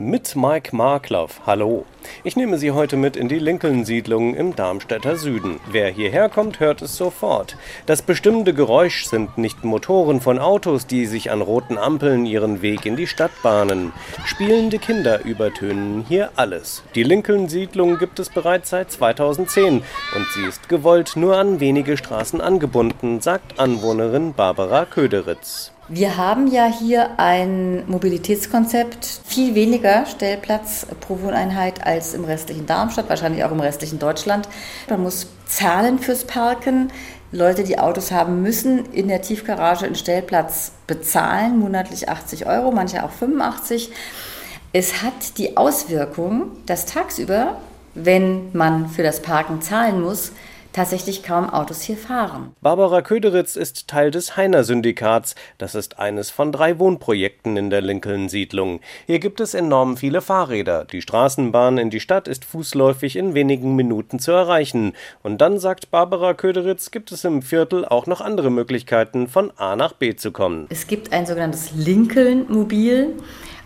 mit Mike Markloff. Hallo. Ich nehme Sie heute mit in die Lincoln-Siedlung im Darmstädter Süden. Wer hierher kommt, hört es sofort. Das bestimmte Geräusch sind nicht Motoren von Autos, die sich an roten Ampeln ihren Weg in die Stadt bahnen. Spielende Kinder übertönen hier alles. Die Lincoln-Siedlung gibt es bereits seit 2010 und sie ist gewollt nur an wenige Straßen angebunden, sagt Anwohnerin Barbara Köderitz. Wir haben ja hier ein Mobilitätskonzept, viel weniger Stellplatz pro Wohneinheit als im restlichen Darmstadt, wahrscheinlich auch im restlichen Deutschland. Man muss zahlen fürs Parken. Leute, die Autos haben, müssen in der Tiefgarage einen Stellplatz bezahlen, monatlich 80 Euro, manche auch 85. Es hat die Auswirkung, dass tagsüber, wenn man für das Parken zahlen muss, tatsächlich kaum Autos hier fahren. Barbara Köderitz ist Teil des Heiner Syndikats. Das ist eines von drei Wohnprojekten in der Lincoln-Siedlung. Hier gibt es enorm viele Fahrräder. Die Straßenbahn in die Stadt ist fußläufig in wenigen Minuten zu erreichen. Und dann, sagt Barbara Köderitz, gibt es im Viertel auch noch andere Möglichkeiten, von A nach B zu kommen. Es gibt ein sogenanntes Lincoln-Mobil.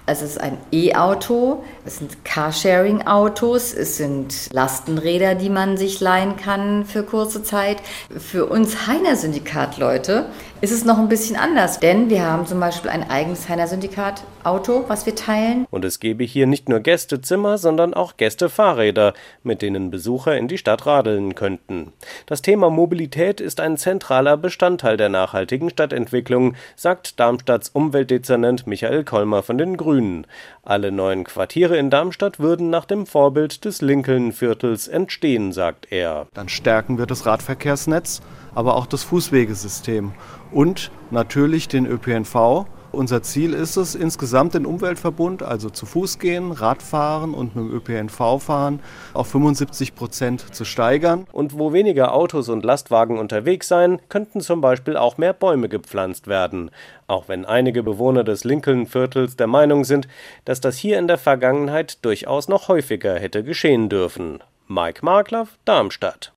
Also es ist ein E-Auto, es sind Carsharing-Autos, es sind Lastenräder, die man sich leihen kann für kurze Zeit. Für uns Heiner-Syndikat-Leute ist es noch ein bisschen anders, denn wir haben zum Beispiel ein eigenes Heiner-Syndikat-Auto, was wir teilen. Und es gebe hier nicht nur Gästezimmer, sondern auch Gästefahrräder, mit denen Besucher in die Stadt radeln könnten. Das Thema Mobilität ist ein zentraler Bestandteil der nachhaltigen Stadtentwicklung, sagt Darmstadts Umweltdezernent Michael Kolmer von den Grünen. Grünen. Alle neuen Quartiere in Darmstadt würden nach dem Vorbild des Lincoln-Viertels entstehen, sagt er. Dann stärken wir das Radverkehrsnetz, aber auch das Fußwegesystem und natürlich den ÖPNV unser Ziel ist es, insgesamt den Umweltverbund, also zu Fuß gehen, Radfahren und mit dem ÖPNV fahren, auf 75 Prozent zu steigern. Und wo weniger Autos und Lastwagen unterwegs seien, könnten zum Beispiel auch mehr Bäume gepflanzt werden. Auch wenn einige Bewohner des Lincoln-Viertels der Meinung sind, dass das hier in der Vergangenheit durchaus noch häufiger hätte geschehen dürfen. Mike Markloff, Darmstadt.